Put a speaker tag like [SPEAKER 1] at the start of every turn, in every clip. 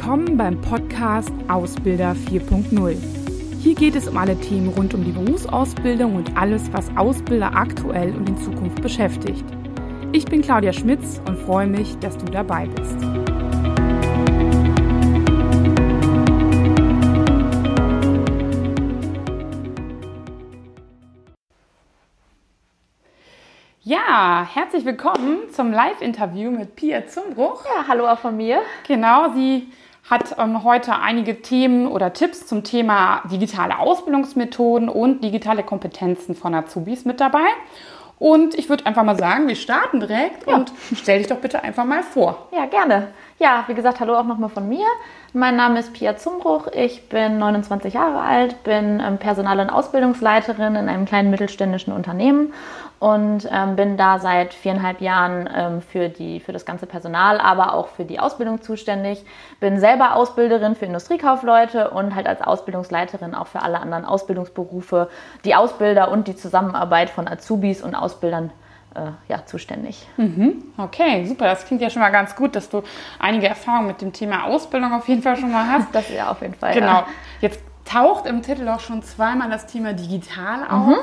[SPEAKER 1] Willkommen beim Podcast Ausbilder 4.0. Hier geht es um alle Themen rund um die Berufsausbildung und alles, was Ausbilder aktuell und in Zukunft beschäftigt. Ich bin Claudia Schmitz und freue mich, dass du dabei bist. Ja, herzlich willkommen zum Live-Interview mit Pia Zumbruch.
[SPEAKER 2] Ja, hallo auch von mir.
[SPEAKER 1] Genau, sie hat ähm, heute einige Themen oder Tipps zum Thema digitale Ausbildungsmethoden und digitale Kompetenzen von Azubis mit dabei. Und ich würde einfach mal sagen, wir starten direkt ja. und stell dich doch bitte einfach mal vor.
[SPEAKER 2] Ja, gerne. Ja, wie gesagt, hallo auch nochmal von mir. Mein Name ist Pia Zumbruch. Ich bin 29 Jahre alt, bin ähm, Personal- und Ausbildungsleiterin in einem kleinen mittelständischen Unternehmen und ähm, bin da seit viereinhalb Jahren ähm, für, die, für das ganze Personal, aber auch für die Ausbildung zuständig. Bin selber Ausbilderin für Industriekaufleute und halt als Ausbildungsleiterin auch für alle anderen Ausbildungsberufe, die Ausbilder und die Zusammenarbeit von Azubis und Ausbildern äh, ja, zuständig.
[SPEAKER 1] Mhm. Okay, super. Das klingt ja schon mal ganz gut, dass du einige Erfahrungen mit dem Thema Ausbildung auf jeden Fall schon mal hast.
[SPEAKER 2] Das ja auf jeden Fall.
[SPEAKER 1] Genau. Ja. Jetzt taucht im Titel auch schon zweimal das Thema digital auf. Mhm.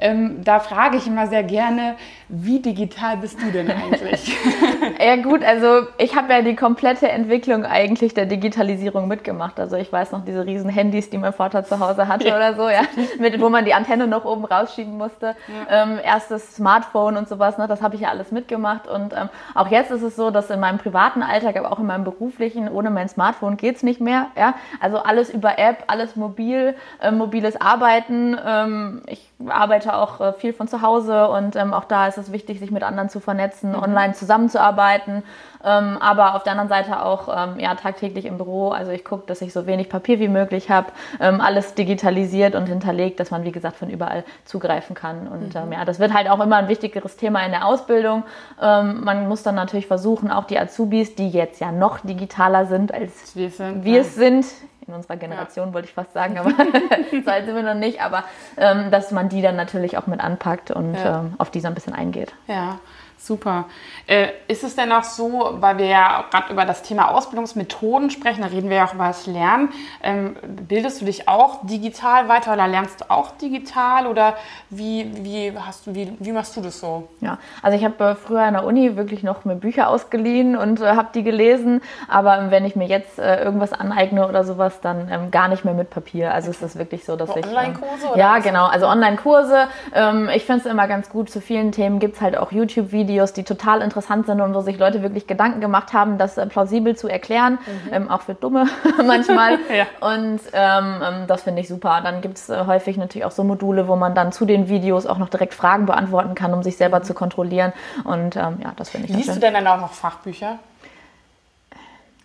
[SPEAKER 1] Ähm, da frage ich immer sehr gerne, wie digital bist du denn eigentlich?
[SPEAKER 2] ja gut, also ich habe ja die komplette Entwicklung eigentlich der Digitalisierung mitgemacht. Also ich weiß noch diese riesen Handys, die mein Vater zu Hause hatte ja. oder so, ja, mit, wo man die Antenne noch oben rausschieben musste. Ja. Ähm, erstes Smartphone und sowas, ne, das habe ich ja alles mitgemacht. Und ähm, auch jetzt ist es so, dass in meinem privaten Alltag, aber auch in meinem beruflichen, ohne mein Smartphone geht es nicht mehr. Ja? Also alles über App, alles mobil, äh, mobiles Arbeiten. Ähm, ich arbeite auch äh, viel von zu Hause und ähm, auch da ist es wichtig, sich mit anderen zu vernetzen, mhm. online zusammenzuarbeiten, ähm, aber auf der anderen Seite auch ähm, ja, tagtäglich im Büro. Also ich gucke, dass ich so wenig Papier wie möglich habe, ähm, alles digitalisiert und hinterlegt, dass man wie gesagt von überall zugreifen kann. Und ähm, mhm. ja, das wird halt auch immer ein wichtigeres Thema in der Ausbildung. Ähm, man muss dann natürlich versuchen, auch die Azubis, die jetzt ja noch digitaler sind als wir, sind, wir es sind, in unserer Generation, ja. wollte ich fast sagen, aber so alt sind wir noch nicht, aber ähm, dass man die dann natürlich auch mit anpackt und ja. ähm, auf die so ein bisschen eingeht.
[SPEAKER 1] Ja, Super. Äh, ist es denn auch so, weil wir ja gerade über das Thema Ausbildungsmethoden sprechen, da reden wir ja auch über das Lernen, ähm, bildest du dich auch digital weiter oder lernst du auch digital oder wie, wie, hast du, wie, wie machst du das so?
[SPEAKER 2] Ja, also ich habe äh, früher an der Uni wirklich noch mir Bücher ausgeliehen und äh, habe die gelesen, aber wenn ich mir jetzt irgendwas aneigne oder sowas, dann ähm, gar nicht mehr mit Papier. Also okay. ist es wirklich so, dass so ich...
[SPEAKER 1] Online-Kurse?
[SPEAKER 2] Ähm, ja, genau, also Online-Kurse. Ähm, ich finde es immer ganz gut, zu vielen Themen gibt es halt auch YouTube-Videos, Videos, die total interessant sind und wo sich Leute wirklich Gedanken gemacht haben, das äh, plausibel zu erklären, mhm. ähm, auch für Dumme manchmal. ja. Und ähm, ähm, das finde ich super. Dann gibt es äh, häufig natürlich auch so Module, wo man dann zu den Videos auch noch direkt Fragen beantworten kann, um sich selber mhm. zu kontrollieren. Und ähm, ja, das finde ich
[SPEAKER 1] Liest du denn dann auch noch Fachbücher?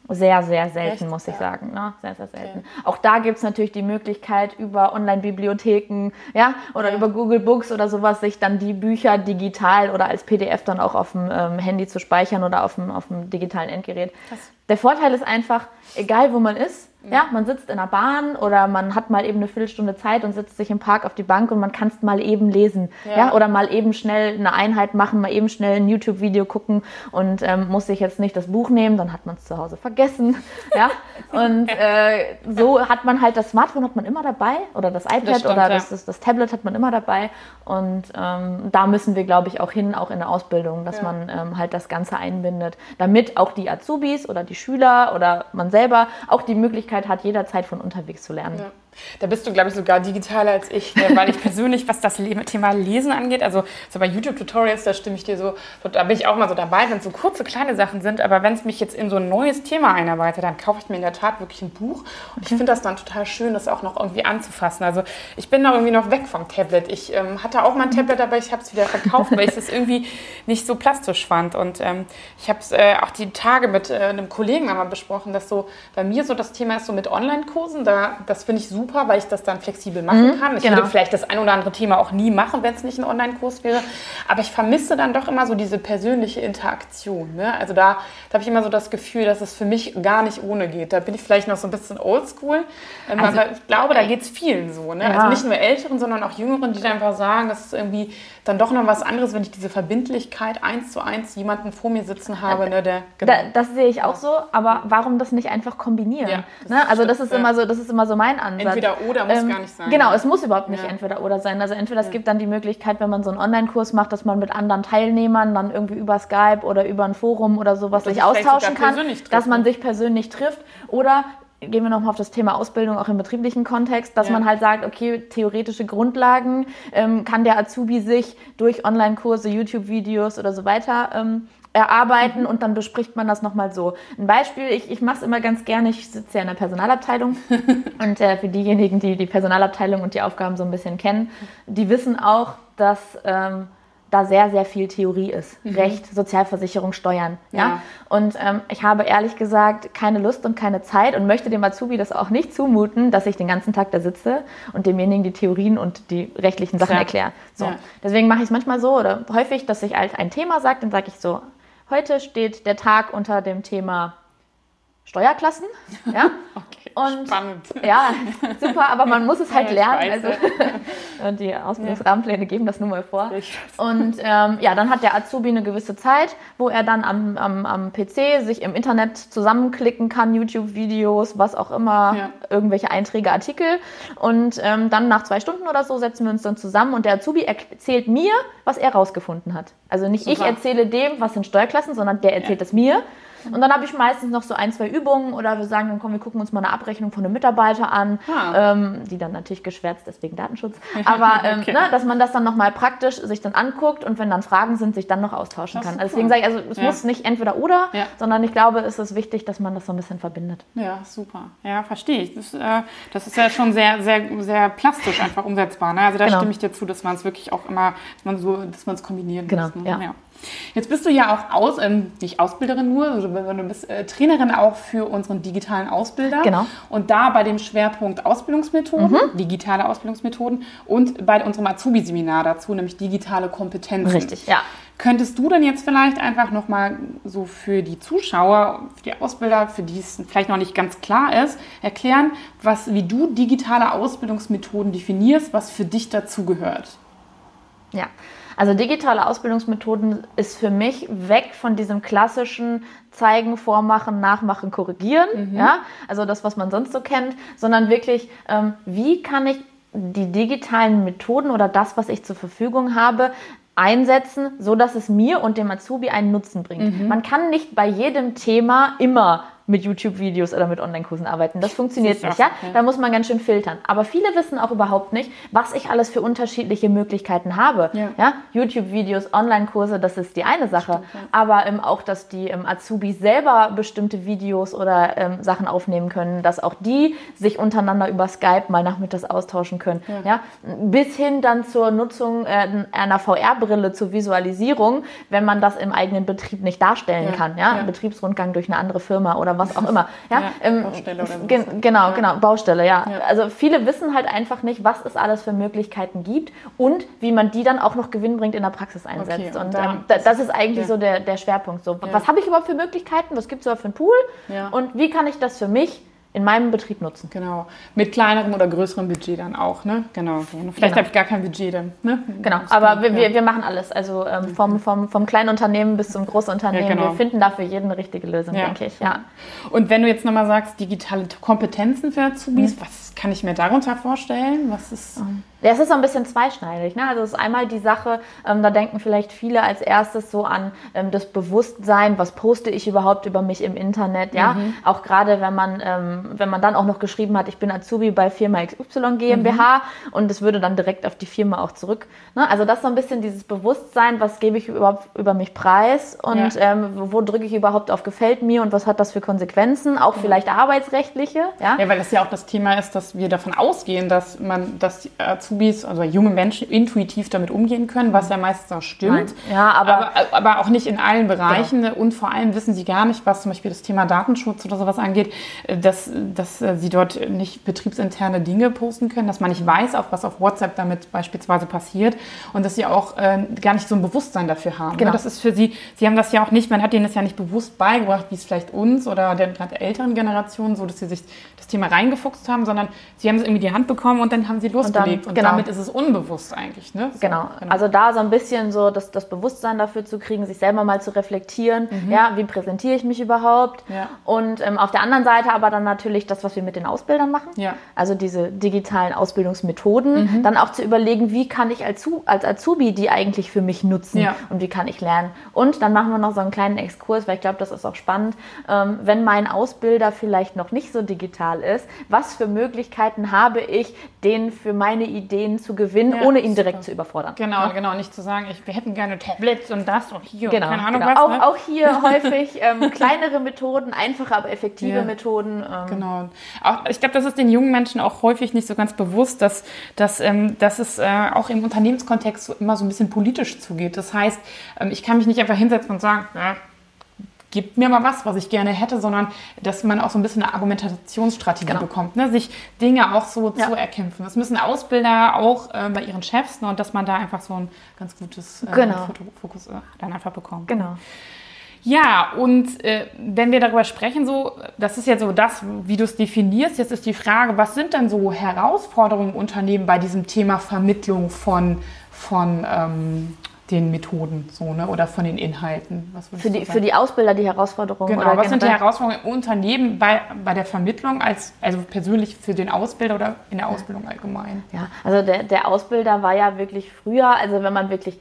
[SPEAKER 2] Sehr, sehr selten, Echt? muss ich ja. sagen. Ne? Sehr, sehr selten. Okay. Auch da gibt es natürlich die Möglichkeit, über Online-Bibliotheken ja, oder ja. über Google Books oder sowas, sich dann die Bücher digital oder als PDF dann auch auf dem ähm, Handy zu speichern oder auf dem, auf dem digitalen Endgerät. Krass. Der Vorteil ist einfach, egal wo man ist, Mhm. Ja, man sitzt in der Bahn oder man hat mal eben eine Viertelstunde Zeit und setzt sich im Park auf die Bank und man kann es mal eben lesen. Ja. ja. Oder mal eben schnell eine Einheit machen, mal eben schnell ein YouTube-Video gucken und ähm, muss sich jetzt nicht das Buch nehmen, dann hat man es zu Hause vergessen. ja. Und äh, so hat man halt das Smartphone hat man immer dabei oder das iPad das stimmt, oder das, das, das, Tablet hat man immer dabei. Und ähm, da müssen wir, glaube ich, auch hin, auch in der Ausbildung, dass ja. man ähm, halt das Ganze einbindet, damit auch die Azubis oder die Schüler oder man selber auch die Möglichkeit hat, jederzeit von unterwegs zu lernen. Ja.
[SPEAKER 1] Da bist du, glaube ich, sogar digitaler als ich, ne? weil ich persönlich, was das Thema Lesen angeht, also so bei YouTube-Tutorials, da stimme ich dir so, da bin ich auch mal so dabei, wenn es so kurze, kleine Sachen sind, aber wenn es mich jetzt in so ein neues Thema einarbeitet, dann kaufe ich mir in der Tat wirklich ein Buch und ich finde das dann total schön, das auch noch irgendwie anzufassen. Also ich bin da irgendwie noch weg vom Tablet. Ich ähm, hatte auch mal ein Tablet, aber ich habe es wieder verkauft, weil ich es irgendwie nicht so plastisch fand und ähm, ich habe es äh, auch die Tage mit äh, einem Kollegen einmal besprochen, dass so bei mir so das Thema ist so mit Online-Kursen, da, das finde ich super super, weil ich das dann flexibel machen mhm, kann. Ich genau. würde vielleicht das ein oder andere Thema auch nie machen, wenn es nicht ein Online-Kurs wäre. Aber ich vermisse dann doch immer so diese persönliche Interaktion. Ne? Also da, da habe ich immer so das Gefühl, dass es für mich gar nicht ohne geht. Da bin ich vielleicht noch so ein bisschen oldschool. Ähm, also, aber ich glaube, da geht es vielen so. Ne? Ja. Also nicht nur Älteren, sondern auch Jüngeren, die dann einfach sagen, das ist irgendwie dann doch noch was anderes, wenn ich diese Verbindlichkeit eins zu eins jemanden vor mir sitzen habe. Ne, der,
[SPEAKER 2] genau. da, das sehe ich auch so, aber warum das nicht einfach kombinieren? Ja, das ne? Also das ist, immer so, das ist immer so mein Ansatz.
[SPEAKER 1] Entweder oder muss ähm, gar nicht sein.
[SPEAKER 2] Genau, es muss überhaupt nicht ja. entweder oder sein. Also entweder es gibt dann die Möglichkeit, wenn man so einen Online-Kurs macht, dass man mit anderen Teilnehmern dann irgendwie über Skype oder über ein Forum oder sowas sich austauschen kann, dass man sich persönlich trifft. Oder gehen wir nochmal auf das Thema Ausbildung auch im betrieblichen Kontext, dass ja. man halt sagt, okay, theoretische Grundlagen ähm, kann der Azubi sich durch Online-Kurse, YouTube-Videos oder so weiter ähm, erarbeiten mhm. und dann bespricht man das nochmal so. Ein Beispiel, ich, ich mache es immer ganz gerne, ich sitze ja in der Personalabteilung und äh, für diejenigen, die die Personalabteilung und die Aufgaben so ein bisschen kennen, die wissen auch, dass... Ähm, da sehr, sehr viel Theorie ist. Mhm. Recht, Sozialversicherung, Steuern. Ja? ja. Und ähm, ich habe ehrlich gesagt keine Lust und keine Zeit und möchte dem Azubi das auch nicht zumuten, dass ich den ganzen Tag da sitze und demjenigen die Theorien und die rechtlichen Sachen erkläre. So. Ja. Deswegen mache ich es manchmal so oder häufig, dass ich halt ein Thema sage, dann sage ich so, heute steht der Tag unter dem Thema Steuerklassen. Ja?
[SPEAKER 1] okay, und, spannend.
[SPEAKER 2] Ja, super, aber man muss es halt lernen. Also, und die Ausbildungsrahmenpläne geben das nur mal vor. Und ähm, ja, dann hat der Azubi eine gewisse Zeit, wo er dann am, am, am PC sich im Internet zusammenklicken kann, YouTube-Videos, was auch immer, ja. irgendwelche Einträge, Artikel. Und ähm, dann nach zwei Stunden oder so setzen wir uns dann zusammen und der Azubi erzählt mir, was er rausgefunden hat. Also nicht super. ich erzähle dem, was sind Steuerklassen, sondern der erzählt es ja. mir. Und dann habe ich meistens noch so ein, zwei Übungen oder wir sagen dann, komm, wir gucken uns mal eine Abrechnung von einem Mitarbeiter an, ah. ähm, die dann natürlich geschwärzt ist wegen Datenschutz. Aber ähm, okay. ne, dass man das dann nochmal praktisch sich dann anguckt und wenn dann Fragen sind, sich dann noch austauschen kann. Also deswegen sage ich, also es ja. muss nicht entweder oder, ja. sondern ich glaube, es ist wichtig, dass man das so ein bisschen verbindet.
[SPEAKER 1] Ja, super. Ja, verstehe ich. Das, äh, das ist ja schon sehr, sehr, sehr plastisch einfach umsetzbar. Ne? Also da genau. stimme ich dir zu, dass man es wirklich auch immer, dass man so, dass man es kombinieren
[SPEAKER 2] genau, muss. Ne?
[SPEAKER 1] Ja. Jetzt bist du ja auch aus, ähm, nicht Ausbilderin nur, also du bist äh, Trainerin auch für unseren digitalen Ausbilder.
[SPEAKER 2] Genau.
[SPEAKER 1] Und da bei dem Schwerpunkt Ausbildungsmethoden, mhm. digitale Ausbildungsmethoden und bei unserem Azubi-Seminar dazu, nämlich digitale Kompetenzen.
[SPEAKER 2] Richtig, ja.
[SPEAKER 1] Könntest du denn jetzt vielleicht einfach nochmal so für die Zuschauer, für die Ausbilder, für die es vielleicht noch nicht ganz klar ist, erklären, was, wie du digitale Ausbildungsmethoden definierst, was für dich dazugehört?
[SPEAKER 2] Ja, also digitale Ausbildungsmethoden ist für mich weg von diesem klassischen Zeigen, Vormachen, Nachmachen, Korrigieren. Mhm. Ja? Also das, was man sonst so kennt, sondern wirklich, ähm, wie kann ich die digitalen Methoden oder das, was ich zur Verfügung habe, einsetzen, so dass es mir und dem Azubi einen Nutzen bringt. Mhm. Man kann nicht bei jedem Thema immer mit YouTube-Videos oder mit Online-Kursen arbeiten. Das funktioniert nicht, ja? ja? Da muss man ganz schön filtern. Aber viele wissen auch überhaupt nicht, was ich alles für unterschiedliche Möglichkeiten habe. Ja. ja? YouTube-Videos, Online-Kurse, das ist die eine Sache. Stimmt, ja. Aber ähm, auch, dass die ähm, Azubis selber bestimmte Videos oder ähm, Sachen aufnehmen können, dass auch die sich untereinander über Skype mal nachmittags austauschen können. Ja? Bis hin dann zur Nutzung äh, einer VR-Brille zur Visualisierung, wenn man das im eigenen Betrieb nicht darstellen kann. Ja? Betriebsrundgang durch eine andere Firma oder was auch immer. Ja, ja ähm, Baustelle oder ge Genau, ja. genau, Baustelle, ja. ja. Also viele wissen halt einfach nicht, was es alles für Möglichkeiten gibt und wie man die dann auch noch gewinnbringend in der Praxis einsetzt. Okay, und, und ähm, das, das ist eigentlich so der, der Schwerpunkt. So, was habe ich überhaupt für Möglichkeiten? Was gibt es überhaupt für einen Pool? Und wie kann ich das für mich in meinem Betrieb nutzen.
[SPEAKER 1] Genau. Mit kleinerem oder größerem Budget dann auch, ne? Genau. Vielleicht genau. habe ich gar kein Budget dann. Ne?
[SPEAKER 2] Genau, aber wir, wir, wir machen alles. Also ähm, vom, vom, vom kleinen Unternehmen bis zum Großunternehmen. Ja, genau. Wir finden dafür jeden eine richtige Lösung, ja. denke ich. Ja.
[SPEAKER 1] Und wenn du jetzt nochmal sagst, digitale Kompetenzen für Azubis, mhm. was kann ich mir darunter vorstellen? Was ist.
[SPEAKER 2] Um ja, es ist so ein bisschen zweischneidig. Ne? Also es ist einmal die Sache, ähm, da denken vielleicht viele als erstes so an ähm, das Bewusstsein, was poste ich überhaupt über mich im Internet, ja. Mhm. Auch gerade wenn man, ähm, wenn man dann auch noch geschrieben hat, ich bin Azubi bei Firma XY GmbH mhm. und es würde dann direkt auf die Firma auch zurück. Ne? Also das ist so ein bisschen dieses Bewusstsein, was gebe ich überhaupt über mich preis und ja. ähm, wo drücke ich überhaupt auf gefällt mir und was hat das für Konsequenzen, auch mhm. vielleicht arbeitsrechtliche.
[SPEAKER 1] Ja? ja, weil das ja auch das Thema ist, dass wir davon ausgehen, dass man, dass die Azubis also junge Menschen, intuitiv damit umgehen können, was ja meistens auch stimmt.
[SPEAKER 2] Nein. Ja, aber,
[SPEAKER 1] aber, aber auch nicht in allen Bereichen. Genau. Und vor allem wissen sie gar nicht, was zum Beispiel das Thema Datenschutz oder sowas angeht, dass, dass sie dort nicht betriebsinterne Dinge posten können, dass man nicht weiß, auch was auf WhatsApp damit beispielsweise passiert und dass sie auch äh, gar nicht so ein Bewusstsein dafür haben. Genau. Das ist für sie, sie haben das ja auch nicht, man hat ihnen das ja nicht bewusst beigebracht, wie es vielleicht uns oder der gerade älteren Generation so, dass sie sich das Thema reingefuchst haben, sondern sie haben es irgendwie die Hand bekommen und dann haben sie losgelegt. Und, dann, und genau. damit ist es unbewusst eigentlich. Ne?
[SPEAKER 2] So, genau. genau. Also da so ein bisschen so das, das Bewusstsein dafür zu kriegen, sich selber mal zu reflektieren, mhm. ja, wie präsentiere ich mich überhaupt? Ja. Und ähm, auf der anderen Seite aber dann natürlich das, was wir mit den Ausbildern machen. Ja. Also diese digitalen Ausbildungsmethoden. Mhm. Dann auch zu überlegen, wie kann ich als, als Azubi die eigentlich für mich nutzen ja. und wie kann ich lernen. Und dann machen wir noch so einen kleinen Exkurs, weil ich glaube, das ist auch spannend. Ähm, wenn mein Ausbilder vielleicht noch nicht so digital ist, was für Möglichkeiten habe ich, den für meine Ideen zu gewinnen, ja, ohne ihn direkt super. zu überfordern.
[SPEAKER 1] Genau, ja? genau. Nicht zu sagen, ich, wir hätten gerne Tablets und das und hier
[SPEAKER 2] genau,
[SPEAKER 1] und keine
[SPEAKER 2] Ahnung genau. was. Auch, ne? auch hier häufig ähm, kleinere Methoden, einfache, aber effektive ja. Methoden.
[SPEAKER 1] Ähm. Genau. Auch, ich glaube, das ist den jungen Menschen auch häufig nicht so ganz bewusst, dass, dass, ähm, dass es äh, auch im Unternehmenskontext so immer so ein bisschen politisch zugeht. Das heißt, ähm, ich kann mich nicht einfach hinsetzen und sagen, ja, gib mir mal was, was ich gerne hätte, sondern dass man auch so ein bisschen eine Argumentationsstrategie genau. bekommt, ne? sich Dinge auch so ja. zu erkämpfen. Das müssen Ausbilder auch äh, bei ihren Chefs ne? und dass man da einfach so ein ganz gutes äh, genau. Fokus äh, dann einfach bekommt.
[SPEAKER 2] Genau.
[SPEAKER 1] Ja, und äh, wenn wir darüber sprechen, so, das ist ja so das, wie du es definierst. Jetzt ist die Frage, was sind denn so Herausforderungen Unternehmen bei diesem Thema Vermittlung von, von ähm, den Methoden so, ne? oder von den Inhalten?
[SPEAKER 2] für, die, für die Ausbilder die Herausforderungen?
[SPEAKER 1] Genau, was sind die Herausforderungen im Unternehmen bei, bei der Vermittlung, als, also persönlich für den Ausbilder oder in der Ausbildung allgemein?
[SPEAKER 2] Ja, also der, der Ausbilder war ja wirklich früher, also wenn man wirklich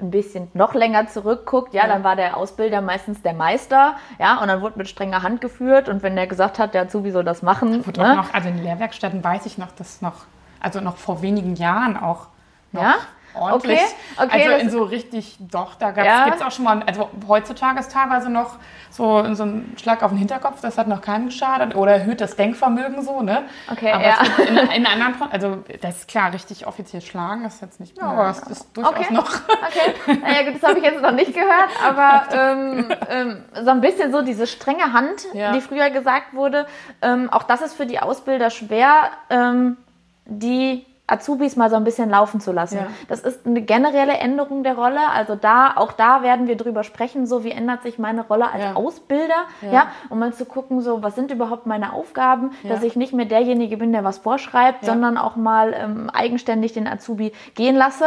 [SPEAKER 2] ein bisschen noch länger zurückguckt, ja, ja, dann war der Ausbilder meistens der Meister, ja, und dann wurde mit strenger Hand geführt und wenn der gesagt hat, der Azubi soll das machen.
[SPEAKER 1] Ne? Noch, also in den Lehrwerkstätten weiß ich noch, dass noch, also noch vor wenigen Jahren auch noch
[SPEAKER 2] ja?
[SPEAKER 1] Ordentlich. Okay, okay, also in so richtig, doch, da ja. gibt es auch schon mal, also heutzutage ist teilweise noch so, so ein Schlag auf den Hinterkopf, das hat noch keinem geschadet oder erhöht das Denkvermögen so, ne?
[SPEAKER 2] Okay, aber ja.
[SPEAKER 1] in, in anderen, also das ist klar, richtig offiziell schlagen ist jetzt nicht mehr, ja, aber es ist durchaus
[SPEAKER 2] okay.
[SPEAKER 1] noch.
[SPEAKER 2] Okay, naja gut, das habe ich jetzt noch nicht gehört, aber ähm, ähm, so ein bisschen so diese strenge Hand, ja. die früher gesagt wurde, ähm, auch das ist für die Ausbilder schwer, ähm, die Azubis mal so ein bisschen laufen zu lassen. Ja. Das ist eine generelle Änderung der Rolle. Also da, auch da werden wir drüber sprechen, so wie ändert sich meine Rolle als ja. Ausbilder, ja. ja, um mal zu gucken, so was sind überhaupt meine Aufgaben, dass ich nicht mehr derjenige bin, der was vorschreibt, sondern auch mal ähm, eigenständig den Azubi gehen lasse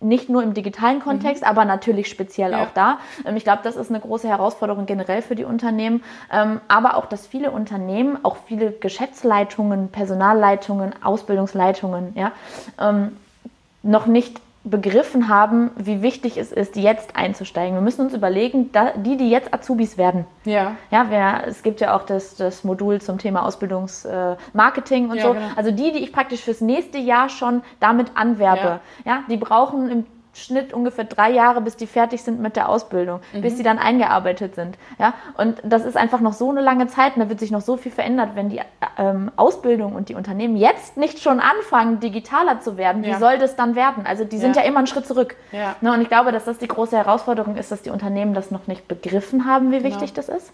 [SPEAKER 2] nicht nur im digitalen Kontext, mhm. aber natürlich speziell ja. auch da. Ähm, ich glaube, das ist eine große Herausforderung generell für die Unternehmen, ähm, aber auch, dass viele Unternehmen, auch viele Geschäftsleitungen, Personalleitungen, Ausbildungsleitungen, ja, ähm, noch nicht begriffen haben, wie wichtig es ist, jetzt einzusteigen. Wir müssen uns überlegen, die, die jetzt Azubis werden.
[SPEAKER 1] Ja.
[SPEAKER 2] Ja, wer, es gibt ja auch das, das Modul zum Thema Ausbildungsmarketing äh, und ja, so. Genau. Also die, die ich praktisch fürs nächste Jahr schon damit anwerbe. Ja, ja die brauchen im Schnitt ungefähr drei Jahre, bis die fertig sind mit der Ausbildung, mhm. bis sie dann eingearbeitet sind. Ja? Und das ist einfach noch so eine lange Zeit und da wird sich noch so viel verändert, wenn die ähm, Ausbildung und die Unternehmen jetzt nicht schon anfangen, digitaler zu werden. Ja. Wie soll das dann werden? Also die sind ja, ja immer einen Schritt zurück. Ja. Ne? Und ich glaube, dass das die große Herausforderung ist, dass die Unternehmen das noch nicht begriffen haben, wie wichtig genau. das ist.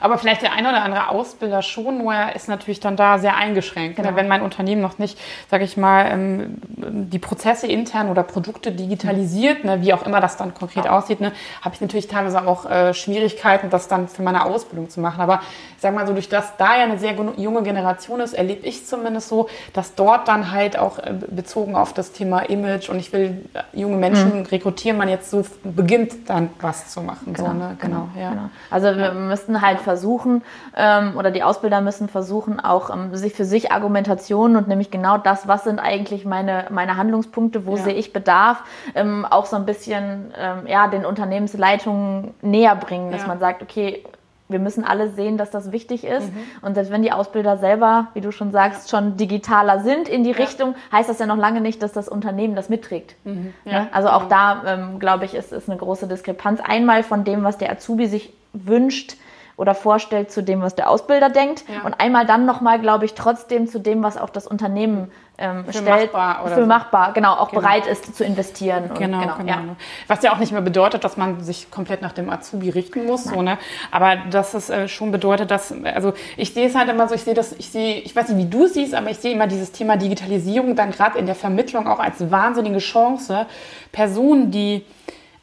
[SPEAKER 1] Aber vielleicht der ein oder andere Ausbilder schon, nur er ist natürlich dann da sehr eingeschränkt. Ne? Genau. Wenn mein Unternehmen noch nicht, sage ich mal, ähm, die Prozesse intern oder Produkte digitalisiert, organisiert, ne, wie auch immer das dann konkret aussieht, ne, habe ich natürlich teilweise auch äh, Schwierigkeiten, das dann für meine Ausbildung zu machen. Aber ich sage mal so, durch das da ja eine sehr junge Generation ist, erlebe ich zumindest so, dass dort dann halt auch äh, bezogen auf das Thema Image und ich will äh, junge Menschen mhm. rekrutieren, man jetzt so beginnt dann was zu machen.
[SPEAKER 2] Genau,
[SPEAKER 1] so, ne?
[SPEAKER 2] genau, genau, ja. genau. Also wir müssten halt versuchen, ähm, oder die Ausbilder müssen versuchen, auch ähm, sich für sich Argumentationen und nämlich genau das, was sind eigentlich meine, meine Handlungspunkte, wo ja. sehe ich Bedarf, ähm, auch so ein bisschen ähm, ja, den Unternehmensleitungen näher bringen, dass ja. man sagt, okay, wir müssen alle sehen, dass das wichtig ist. Mhm. Und selbst wenn die Ausbilder selber, wie du schon sagst, ja. schon digitaler sind in die ja. Richtung, heißt das ja noch lange nicht, dass das Unternehmen das mitträgt. Mhm. Ja. Also auch da, ähm, glaube ich, ist, ist eine große Diskrepanz. Einmal von dem, was der Azubi sich wünscht, oder vorstellt zu dem, was der Ausbilder denkt
[SPEAKER 1] Ja.
[SPEAKER 2] und einmal dann nochmal, glaube ich, trotzdem zu dem, was auch das Unternehmen ähm,
[SPEAKER 1] Für
[SPEAKER 2] stellt,
[SPEAKER 1] machbar
[SPEAKER 2] für
[SPEAKER 1] so.
[SPEAKER 2] machbar, genau, auch
[SPEAKER 1] Genau.
[SPEAKER 2] bereit ist zu investieren. Und,
[SPEAKER 1] Genau, genau.
[SPEAKER 2] ja.
[SPEAKER 1] Was ja auch nicht mehr bedeutet, dass man sich komplett nach dem Azubi richten muss, so, ne? Aber dass es äh, schon bedeutet, dass, also ich sehe es halt immer so, ich sehe das, ich sehe, ich weiß nicht, wie du es siehst, aber ich sehe immer dieses Thema Digitalisierung dann gerade in der Vermittlung auch als wahnsinnige Chance. Personen, die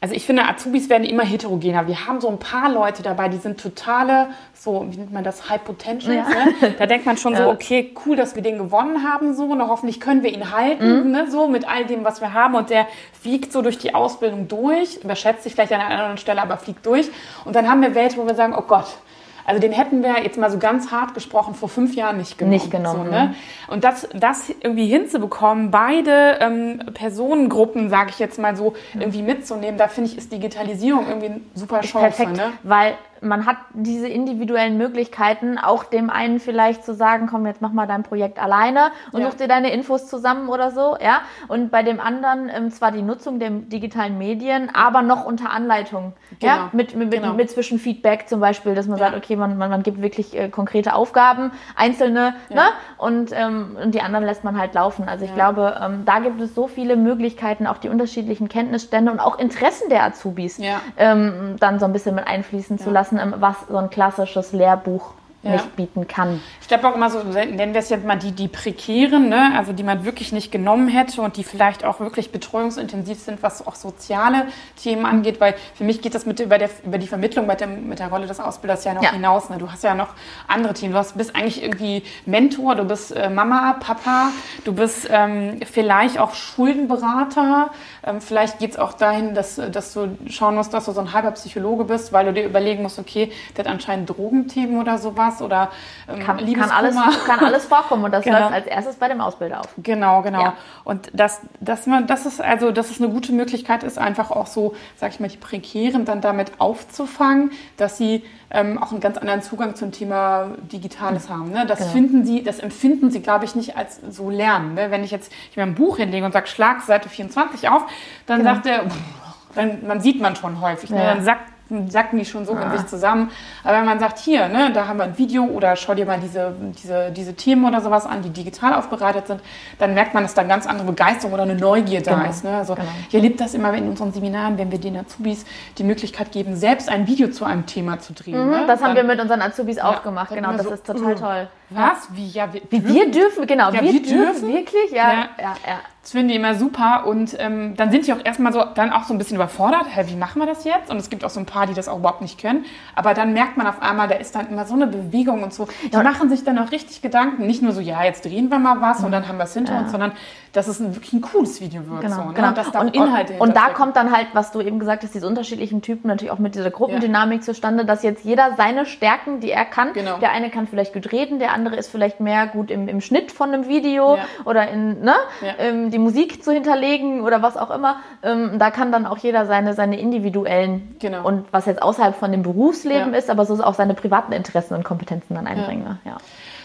[SPEAKER 1] also ich finde, Azubis werden immer heterogener. Wir haben so ein paar Leute dabei, die sind totale, so, wie nennt man das, High Potentials. Ne? Da denkt man schon so,
[SPEAKER 2] Ja.
[SPEAKER 1] okay, cool, dass wir den gewonnen haben, so, und hoffentlich können wir ihn halten, ne? so, mit all dem, was wir haben. Und der fliegt so durch die Ausbildung durch, überschätzt sich vielleicht an einer anderen Stelle, aber fliegt durch. Und dann haben wir Welche, wo wir sagen, oh Gott, also den hätten wir jetzt mal so ganz hart gesprochen vor fünf Jahren nicht genommen.
[SPEAKER 2] Nicht genommen,
[SPEAKER 1] So, ne? Und das, das irgendwie hinzubekommen, beide ähm, Personengruppen, sage ich jetzt mal so, irgendwie mitzunehmen, da finde ich, ist Digitalisierung irgendwie eine super Chance.
[SPEAKER 2] Perfekt,
[SPEAKER 1] Ne?
[SPEAKER 2] weil man hat diese individuellen Möglichkeiten, auch dem einen vielleicht zu sagen, komm, jetzt mach mal dein Projekt alleine und
[SPEAKER 1] Ja.
[SPEAKER 2] such dir deine Infos zusammen oder so, ja. Und bei dem anderen ähm, zwar die Nutzung der digitalen Medien, aber noch unter Anleitung,
[SPEAKER 1] Genau.
[SPEAKER 2] ja, mit, mit,
[SPEAKER 1] Genau.
[SPEAKER 2] mit Zwischenfeedback zum Beispiel, dass man
[SPEAKER 1] Ja.
[SPEAKER 2] sagt, okay, man, man, man gibt wirklich äh, konkrete Aufgaben, einzelne, ne, und, ähm, und die anderen lässt man halt laufen. Also ich glaube, ähm, da gibt es so viele Möglichkeiten, auch die unterschiedlichen Kenntnisstände und auch Interessen der Azubis
[SPEAKER 1] Ja.
[SPEAKER 2] ähm, dann so ein bisschen mit einfließen zu lassen, ähm, was so ein klassisches Lehrbuch
[SPEAKER 1] Ja.
[SPEAKER 2] nicht bieten kann.
[SPEAKER 1] Ich glaube auch immer so, nennen wir es jetzt mal die, die prekären, ne? also die man wirklich nicht genommen hätte und die vielleicht auch wirklich betreuungsintensiv sind, was auch soziale Themen angeht, weil für mich geht das mit über, der, über die Vermittlung mit, dem, mit der Rolle des Ausbilders ja noch
[SPEAKER 2] Ja.
[SPEAKER 1] hinaus. Ne? Du hast ja noch andere Themen. Du hast, bist eigentlich irgendwie Mentor, du bist äh, Mama, Papa, du bist ähm, vielleicht auch Schuldenberater. Ähm, vielleicht geht es auch dahin, dass, dass du schauen musst, dass du so ein halber Psychologe bist, weil du dir überlegen musst, okay, der hat anscheinend Drogenthemen oder sowas oder ähm,
[SPEAKER 2] Kann, kann, alles, kann alles vorkommen und das
[SPEAKER 1] Genau.
[SPEAKER 2] läuft als erstes bei dem Ausbilder auf.
[SPEAKER 1] Genau, genau.
[SPEAKER 2] Ja.
[SPEAKER 1] Und dass, dass man, das ist also, dass es eine gute Möglichkeit ist, einfach auch so, sag ich mal, die Prekären dann damit aufzufangen, dass sie ähm, auch einen ganz anderen Zugang zum Thema Digitales haben. Ne? Das
[SPEAKER 2] Genau.
[SPEAKER 1] finden sie, das empfinden sie, glaube ich, nicht als so Lernen. Ne? Wenn ich jetzt ich mir ein Buch hinlege und sage, schlag Seite 24 auf, dann
[SPEAKER 2] Genau.
[SPEAKER 1] sagt er, pff, dann, man sieht man schon häufig. Ne?
[SPEAKER 2] Ja.
[SPEAKER 1] Dann sagt sacken die schon so in sich zusammen. Aber wenn man sagt, hier, ne, da haben wir ein Video oder schau dir mal diese, diese, diese Themen oder sowas an, die digital aufbereitet sind, dann merkt man, dass da eine ganz andere Begeisterung oder eine Neugier da
[SPEAKER 2] Genau,
[SPEAKER 1] ist. Ne? Also
[SPEAKER 2] genau.
[SPEAKER 1] ich erlebe das immer in unseren Seminaren, wenn wir den Azubis die Möglichkeit geben, selbst ein Video zu einem Thema zu drehen. ne?
[SPEAKER 2] Mhm, Das haben
[SPEAKER 1] Dann-
[SPEAKER 2] wir mit unseren Azubis auch gemacht,
[SPEAKER 1] dann
[SPEAKER 2] genau, das
[SPEAKER 1] so,
[SPEAKER 2] ist total
[SPEAKER 1] uh,
[SPEAKER 2] toll.
[SPEAKER 1] Was? Wie? Ja, wir,
[SPEAKER 2] Wie wir dürfen, genau,
[SPEAKER 1] Ja,
[SPEAKER 2] wir,
[SPEAKER 1] wir
[SPEAKER 2] dürfen, wirklich, ja,
[SPEAKER 1] Ja.
[SPEAKER 2] ja, ja.
[SPEAKER 1] Das finden die immer super und ähm, dann sind die auch erstmal so, dann auch so ein bisschen überfordert. Hä, wie machen wir das jetzt? Und es gibt auch so ein paar, die das auch überhaupt nicht können. Aber dann merkt man auf einmal, da ist dann immer so eine Bewegung und so. Die machen sich dann auch richtig Gedanken. Nicht nur so, ja, jetzt drehen wir mal was und dann haben wir es hinter uns, sondern dass es ein, wirklich ein cooles Video wird.
[SPEAKER 2] Genau,
[SPEAKER 1] so, ne?
[SPEAKER 2] genau.
[SPEAKER 1] Und dass da
[SPEAKER 2] und,
[SPEAKER 1] Inhalte
[SPEAKER 2] und, da kommt dann halt, was du eben gesagt hast, diese unterschiedlichen Typen natürlich auch mit dieser Gruppendynamik zustande, dass jetzt jeder seine Stärken, die er kann,
[SPEAKER 1] Genau.
[SPEAKER 2] der eine kann vielleicht gut reden, der andere ist vielleicht mehr gut im, im Schnitt von einem Video
[SPEAKER 1] Ja.
[SPEAKER 2] oder in ne,
[SPEAKER 1] Ja.
[SPEAKER 2] ähm, die Musik zu hinterlegen oder was auch immer. Ähm, da kann dann auch jeder seine, seine individuellen
[SPEAKER 1] Genau.
[SPEAKER 2] und was jetzt außerhalb von dem Berufsleben
[SPEAKER 1] Ja.
[SPEAKER 2] ist, aber so auch seine privaten Interessen und Kompetenzen dann einbringen. ne? Ja.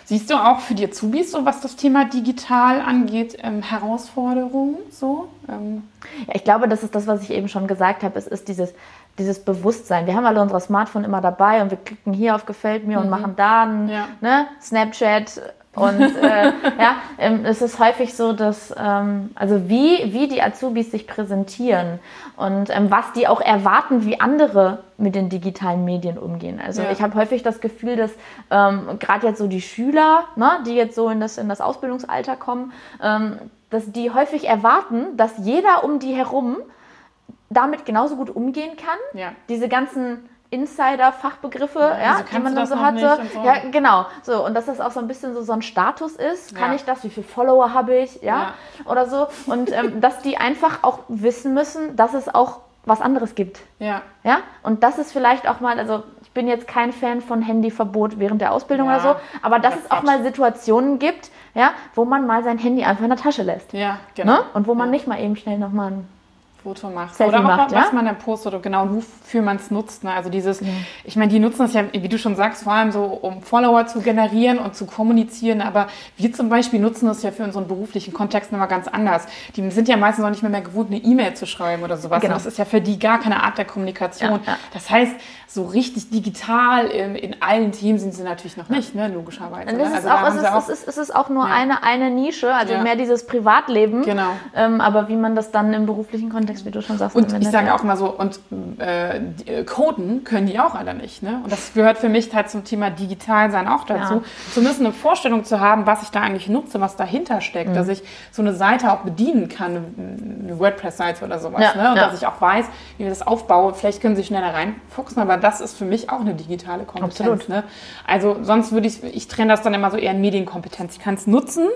[SPEAKER 1] Siehst du auch für die Azubis, so was das Thema digital angeht, ähm, Herausforderungen so? Ähm,
[SPEAKER 2] Ja, ich glaube, das ist das, was ich eben schon gesagt habe. Es ist dieses, dieses Bewusstsein. Wir haben alle unser Smartphone immer dabei und wir klicken hier auf Gefällt mir und machen da
[SPEAKER 1] Mhm. Ja.
[SPEAKER 2] ne, Snapchat. Und äh, ja, ähm, es ist häufig so, dass ähm, also wie, wie die Azubis sich präsentieren und ähm, was die auch erwarten, wie andere mit den digitalen Medien umgehen. Also
[SPEAKER 1] Ja.
[SPEAKER 2] ich habe häufig das Gefühl, dass ähm, gerade jetzt so die Schüler, ne, die jetzt so in das, in das Ausbildungsalter kommen, ähm, dass die häufig erwarten, dass jeder um die herum damit genauso gut umgehen kann.
[SPEAKER 1] Ja.
[SPEAKER 2] Diese ganzen Insider-Fachbegriffe, ja,
[SPEAKER 1] wieso
[SPEAKER 2] die
[SPEAKER 1] kannst
[SPEAKER 2] man dann
[SPEAKER 1] das
[SPEAKER 2] so hatte.
[SPEAKER 1] so?
[SPEAKER 2] Ja, genau. So, und dass das auch so ein bisschen so, so ein Status ist. Kann
[SPEAKER 1] Ja.
[SPEAKER 2] ich das? Wie viele Follower habe ich? Ja, oder so. Und ähm, dass die einfach auch wissen müssen, dass es auch was anderes gibt.
[SPEAKER 1] ja.
[SPEAKER 2] Ja, und das ist vielleicht auch mal, also ich bin jetzt kein Fan von Handyverbot während der Ausbildung
[SPEAKER 1] Ja,
[SPEAKER 2] oder so, aber dass
[SPEAKER 1] ja,
[SPEAKER 2] es auch
[SPEAKER 1] Quatsch.
[SPEAKER 2] mal Situationen gibt, ja, wo man mal sein Handy einfach in der Tasche lässt.
[SPEAKER 1] Ja, genau.
[SPEAKER 2] Ne? Und wo man
[SPEAKER 1] Ja.
[SPEAKER 2] nicht mal eben schnell nochmal ein
[SPEAKER 1] Foto macht.
[SPEAKER 2] Selfie
[SPEAKER 1] oder auch,
[SPEAKER 2] macht,
[SPEAKER 1] was
[SPEAKER 2] ja?
[SPEAKER 1] man dann postet genau wofür man es nutzt. Ne? Also dieses, ich meine, die nutzen das ja, wie du schon sagst, vor allem so, um Follower zu generieren und zu kommunizieren. Aber wir zum Beispiel nutzen das ja für unseren beruflichen Kontext nochmal ganz anders. Die sind ja meistens auch nicht mehr, mehr gewohnt, eine E-Mail zu schreiben oder sowas.
[SPEAKER 2] Genau.
[SPEAKER 1] Und das ist ja für die gar keine Art der Kommunikation.
[SPEAKER 2] Ja, ja.
[SPEAKER 1] Das heißt, so richtig digital in, in allen Themen sind sie natürlich noch nicht, ne? logischerweise.
[SPEAKER 2] Und
[SPEAKER 1] ne?
[SPEAKER 2] das ist
[SPEAKER 1] Also
[SPEAKER 2] auch, es, ist,
[SPEAKER 1] auch
[SPEAKER 2] es, ist, es ist auch nur
[SPEAKER 1] Ja.
[SPEAKER 2] eine, eine Nische, also
[SPEAKER 1] Ja.
[SPEAKER 2] mehr dieses Privatleben.
[SPEAKER 1] Genau.
[SPEAKER 2] Ähm, aber wie man das dann im beruflichen Kontext, wie du schon sagst,
[SPEAKER 1] Und ich sage auch mal so, und äh, die, Coden können die auch alle nicht. Ne? Und das gehört für mich halt zum Thema Digitalsein auch dazu.
[SPEAKER 2] Ja.
[SPEAKER 1] Zumindest eine Vorstellung zu haben, was ich da eigentlich nutze, was dahinter steckt.
[SPEAKER 2] Mhm.
[SPEAKER 1] Dass ich so eine Seite auch bedienen kann, eine WordPress-Seite oder sowas.
[SPEAKER 2] Ja,
[SPEAKER 1] ne? Und
[SPEAKER 2] ja.
[SPEAKER 1] dass ich auch weiß, wie ich das aufbaue. Vielleicht können sie schneller reinfuchsen, aber das ist für mich auch eine digitale Kompetenz.
[SPEAKER 2] Absolut.
[SPEAKER 1] Ne? Also sonst würde ich, ich trenne das dann immer so eher in Medienkompetenz. Ich kann es nutzen,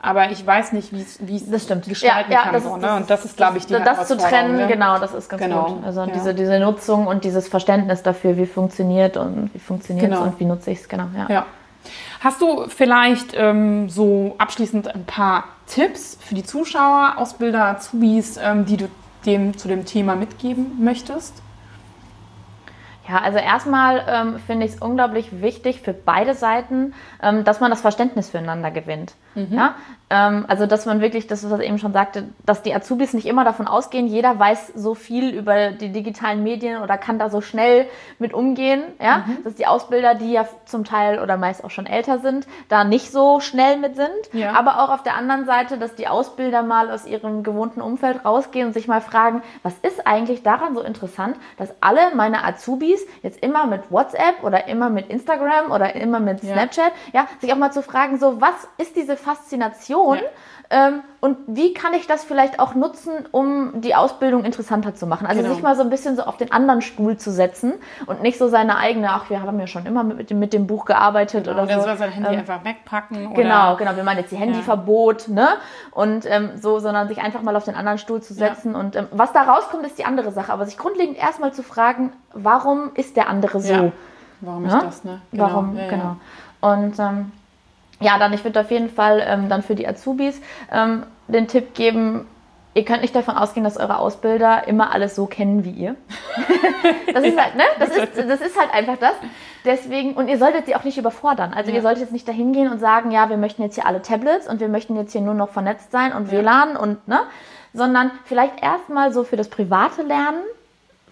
[SPEAKER 1] aber ich weiß nicht, wie ich es
[SPEAKER 2] Das
[SPEAKER 1] gestalten
[SPEAKER 2] Ja, ja,
[SPEAKER 1] kann.
[SPEAKER 2] das
[SPEAKER 1] so,
[SPEAKER 2] ist-
[SPEAKER 1] ne?
[SPEAKER 2] das
[SPEAKER 1] Und das ist, glaube ich, die
[SPEAKER 2] das zu
[SPEAKER 1] Herausforderung,
[SPEAKER 2] trennen,
[SPEAKER 1] ne?
[SPEAKER 2] genau, das ist ganz
[SPEAKER 1] Genau,
[SPEAKER 2] gut. Also
[SPEAKER 1] ja.
[SPEAKER 2] diese, diese Nutzung und dieses Verständnis dafür, wie funktioniert und wie funktioniert es
[SPEAKER 1] Genau.
[SPEAKER 2] und wie nutze ich es, genau. Ja.
[SPEAKER 1] Hast du vielleicht ähm, so abschließend ein paar Tipps für die Zuschauer, Ausbilder, Azubis, ähm, die du dem zu dem Thema mitgeben möchtest?
[SPEAKER 2] Ja, also erstmal ähm, finde ich es unglaublich wichtig für beide Seiten, ähm, dass man das Verständnis füreinander gewinnt. Ja? Ähm, also dass man wirklich, das, was ich eben schon sagte, dass die Azubis nicht immer davon ausgehen, jeder weiß so viel über die digitalen Medien oder kann da so schnell mit umgehen. Ja? Dass die Ausbilder, die ja zum Teil oder meist auch schon älter sind, da nicht so schnell mit sind.
[SPEAKER 1] Ja.
[SPEAKER 2] Aber auch auf der anderen Seite, dass die Ausbilder mal aus ihrem gewohnten Umfeld rausgehen und sich mal fragen, was ist eigentlich daran so interessant, dass alle meine Azubis jetzt immer mit WhatsApp oder immer mit Instagram oder immer mit
[SPEAKER 1] Ja.
[SPEAKER 2] Snapchat, ja, sich auch mal zu fragen, so was ist diese Faszination?
[SPEAKER 1] Ja.
[SPEAKER 2] Ähm, und wie kann ich das vielleicht auch nutzen, um die Ausbildung interessanter zu machen? Also
[SPEAKER 1] Genau.
[SPEAKER 2] sich mal so ein bisschen so auf den anderen Stuhl zu setzen und nicht so seine eigene, ach, wir haben ja schon immer mit, dem- mit dem Buch gearbeitet oder
[SPEAKER 1] Oder
[SPEAKER 2] so.
[SPEAKER 1] soll sein Handy
[SPEAKER 2] Ähm,
[SPEAKER 1] einfach wegpacken?
[SPEAKER 2] Genau,
[SPEAKER 1] oder
[SPEAKER 2] genau. Wir meinen jetzt die Handyverbot, ne? Und ähm, so, sondern sich einfach mal auf den anderen Stuhl zu
[SPEAKER 1] Ja.
[SPEAKER 2] setzen. Und ähm, was da rauskommt, ist die andere Sache. Aber sich grundlegend erstmal zu fragen, warum ist der andere so?
[SPEAKER 1] Ja. Warum
[SPEAKER 2] Ja?
[SPEAKER 1] ist das, ne?
[SPEAKER 2] Warum,
[SPEAKER 1] Ja, ja.
[SPEAKER 2] genau. Und ähm, ja, dann, ich würde auf jeden Fall ähm, dann für die Azubis ähm, den Tipp geben, ihr könnt nicht davon ausgehen, dass eure Ausbilder immer alles so kennen wie ihr. das ist halt, ne? Das ist, das ist halt einfach das. Deswegen, und ihr solltet sie auch nicht überfordern. Also
[SPEAKER 1] Ja.
[SPEAKER 2] ihr solltet jetzt nicht dahin gehen und sagen, ja, wir möchten jetzt hier alle Tablets und wir möchten jetzt hier nur noch vernetzt sein und WLAN und, ne? Sondern vielleicht erstmal so für das private Lernen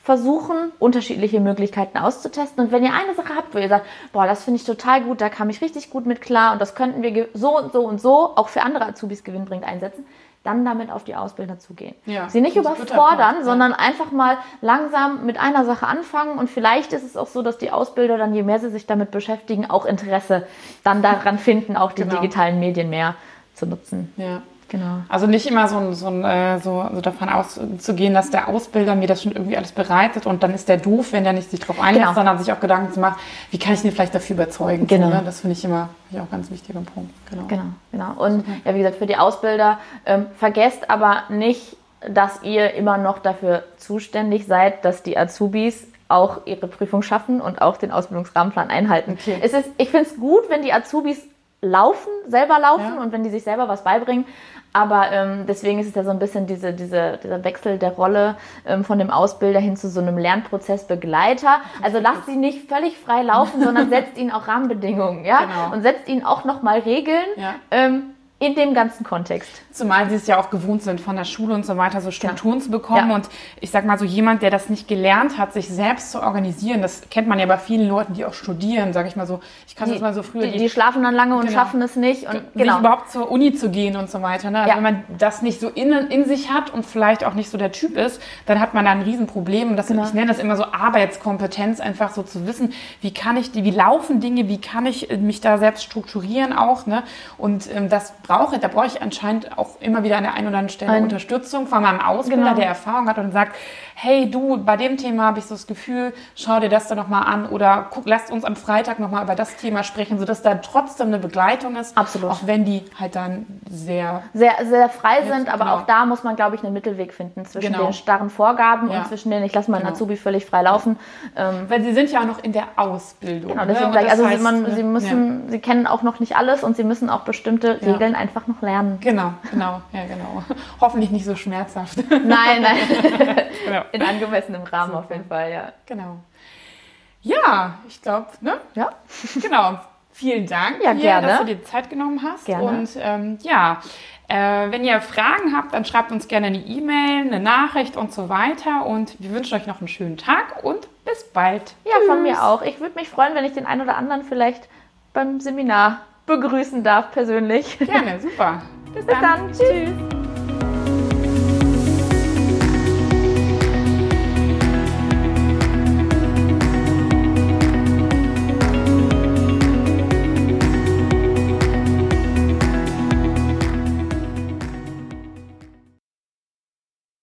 [SPEAKER 2] versuchen, unterschiedliche Möglichkeiten auszutesten. Und wenn ihr eine Sache habt, wo ihr sagt, boah, das finde ich total gut, da kam ich richtig gut mit klar und das könnten wir so und so und so auch für andere Azubis gewinnbringend einsetzen, dann damit auf die Ausbilder zugehen.
[SPEAKER 1] Ja,
[SPEAKER 2] Sie nicht überfordern,
[SPEAKER 1] ja.
[SPEAKER 2] sondern einfach mal langsam mit einer Sache anfangen und vielleicht ist es auch so, dass die Ausbilder dann, je mehr sie sich damit beschäftigen, auch Interesse dann daran finden, auch die
[SPEAKER 1] Genau.
[SPEAKER 2] digitalen Medien mehr zu nutzen.
[SPEAKER 1] Ja.
[SPEAKER 2] Genau.
[SPEAKER 1] Also nicht immer so, ein- so, ein, äh, so, so davon auszugehen, dass der Ausbilder mir das schon irgendwie alles bereitet und dann ist der doof, wenn der nicht sich darauf einlässt,
[SPEAKER 2] Genau.
[SPEAKER 1] sondern sich auch Gedanken zu machen, wie kann ich ihn vielleicht dafür überzeugen.
[SPEAKER 2] Genau.
[SPEAKER 1] So, ne? Das finde ich immer ja, auch ganz wichtiger Punkt. Genau.
[SPEAKER 2] Genau, genau. Und ja, wie gesagt, für die Ausbilder ähm, vergesst aber nicht, dass ihr immer noch dafür zuständig seid, dass die Azubis auch ihre Prüfung schaffen und auch den Ausbildungsrahmenplan einhalten.
[SPEAKER 1] Okay.
[SPEAKER 2] Es ist, ich finde es gut, wenn die Azubis laufen, selber laufen
[SPEAKER 1] Ja.
[SPEAKER 2] und wenn die sich selber was beibringen. Aber ähm, deswegen ist es ja so ein bisschen diese, diese, dieser Wechsel der Rolle ähm, von dem Ausbilder hin zu so einem Lernprozessbegleiter. Also lasst sie nicht völlig frei laufen, sondern setzt ihnen auch Rahmenbedingungen, ja,
[SPEAKER 1] Genau.
[SPEAKER 2] und setzt ihnen auch nochmal Regeln
[SPEAKER 1] Ja.
[SPEAKER 2] ähm, in dem ganzen Kontext.
[SPEAKER 1] Zumal sie es ja auch gewohnt sind, von der Schule und so weiter so Strukturen zu bekommen.
[SPEAKER 2] Ja.
[SPEAKER 1] Und ich sag mal so, jemand, der das nicht gelernt hat, sich selbst zu organisieren, das kennt man ja bei vielen Leuten, die auch studieren, sage ich mal so. Ich kann das mal so früher,
[SPEAKER 2] die, die schlafen dann lange und
[SPEAKER 1] Genau.
[SPEAKER 2] schaffen es nicht. Und genau.
[SPEAKER 1] überhaupt zur Uni zu gehen und so weiter. Ne? Also
[SPEAKER 2] Ja.
[SPEAKER 1] wenn man das nicht so in, in sich hat und vielleicht auch nicht so der Typ ist, dann hat man da ein Riesenproblem. Und das,
[SPEAKER 2] Genau.
[SPEAKER 1] Ich nenne das immer so Arbeitskompetenz, einfach so zu wissen, wie kann ich, die, wie laufen Dinge, wie kann ich äh, mich da selbst strukturieren auch. Ne? Und ähm, das brauche, da brauche ich anscheinend auch immer wieder an der einen oder anderen Stelle
[SPEAKER 2] Ein-
[SPEAKER 1] Unterstützung von meinem Ausbilder,
[SPEAKER 2] Genau.
[SPEAKER 1] der Erfahrung hat und sagt, hey du, bei dem Thema habe ich so das Gefühl, schau dir das doch nochmal an oder guck, lasst uns am Freitag nochmal über das Thema sprechen, sodass da trotzdem eine Begleitung ist.
[SPEAKER 2] Absolut.
[SPEAKER 1] Auch wenn die halt dann sehr
[SPEAKER 2] sehr, sehr frei sind, aber
[SPEAKER 1] genau.
[SPEAKER 2] auch da muss man, glaube ich, einen Mittelweg finden zwischen
[SPEAKER 1] Genau.
[SPEAKER 2] den starren Vorgaben
[SPEAKER 1] Ja.
[SPEAKER 2] und zwischen denen, ich lasse meinen
[SPEAKER 1] Genau.
[SPEAKER 2] Azubi völlig frei laufen. Ähm,
[SPEAKER 1] weil sie sind ja auch noch in der Ausbildung.
[SPEAKER 2] Genau,
[SPEAKER 1] ne?
[SPEAKER 2] deswegen
[SPEAKER 1] Und
[SPEAKER 2] sage ich,
[SPEAKER 1] das
[SPEAKER 2] also sie,
[SPEAKER 1] heißt,
[SPEAKER 2] man,
[SPEAKER 1] ne,
[SPEAKER 2] sie müssen, sie kennen auch noch nicht alles und sie müssen auch bestimmte
[SPEAKER 1] Ja.
[SPEAKER 2] Regeln einfach noch lernen.
[SPEAKER 1] Genau, genau, ja, genau. Hoffentlich nicht so schmerzhaft.
[SPEAKER 2] Nein, nein.
[SPEAKER 1] genau.
[SPEAKER 2] In angemessenem Rahmen
[SPEAKER 1] Super.
[SPEAKER 2] auf jeden Fall, ja.
[SPEAKER 1] genau. Ja, ich glaube, ne?
[SPEAKER 2] Ja.
[SPEAKER 1] Genau. Vielen Dank,
[SPEAKER 2] Ja, gerne.
[SPEAKER 1] dass du dir Zeit genommen hast.
[SPEAKER 2] Gerne.
[SPEAKER 1] Und ähm, ja, äh, wenn ihr Fragen habt, dann schreibt uns gerne eine E-Mail, eine Nachricht und so weiter. Und wir wünschen euch noch einen schönen Tag und bis bald.
[SPEAKER 2] Ja, von mir auch. Ich würde mich freuen, wenn ich den einen oder anderen vielleicht beim Seminar begrüßen darf, persönlich.
[SPEAKER 1] Gerne, super.
[SPEAKER 2] Bis dann. Tschüss.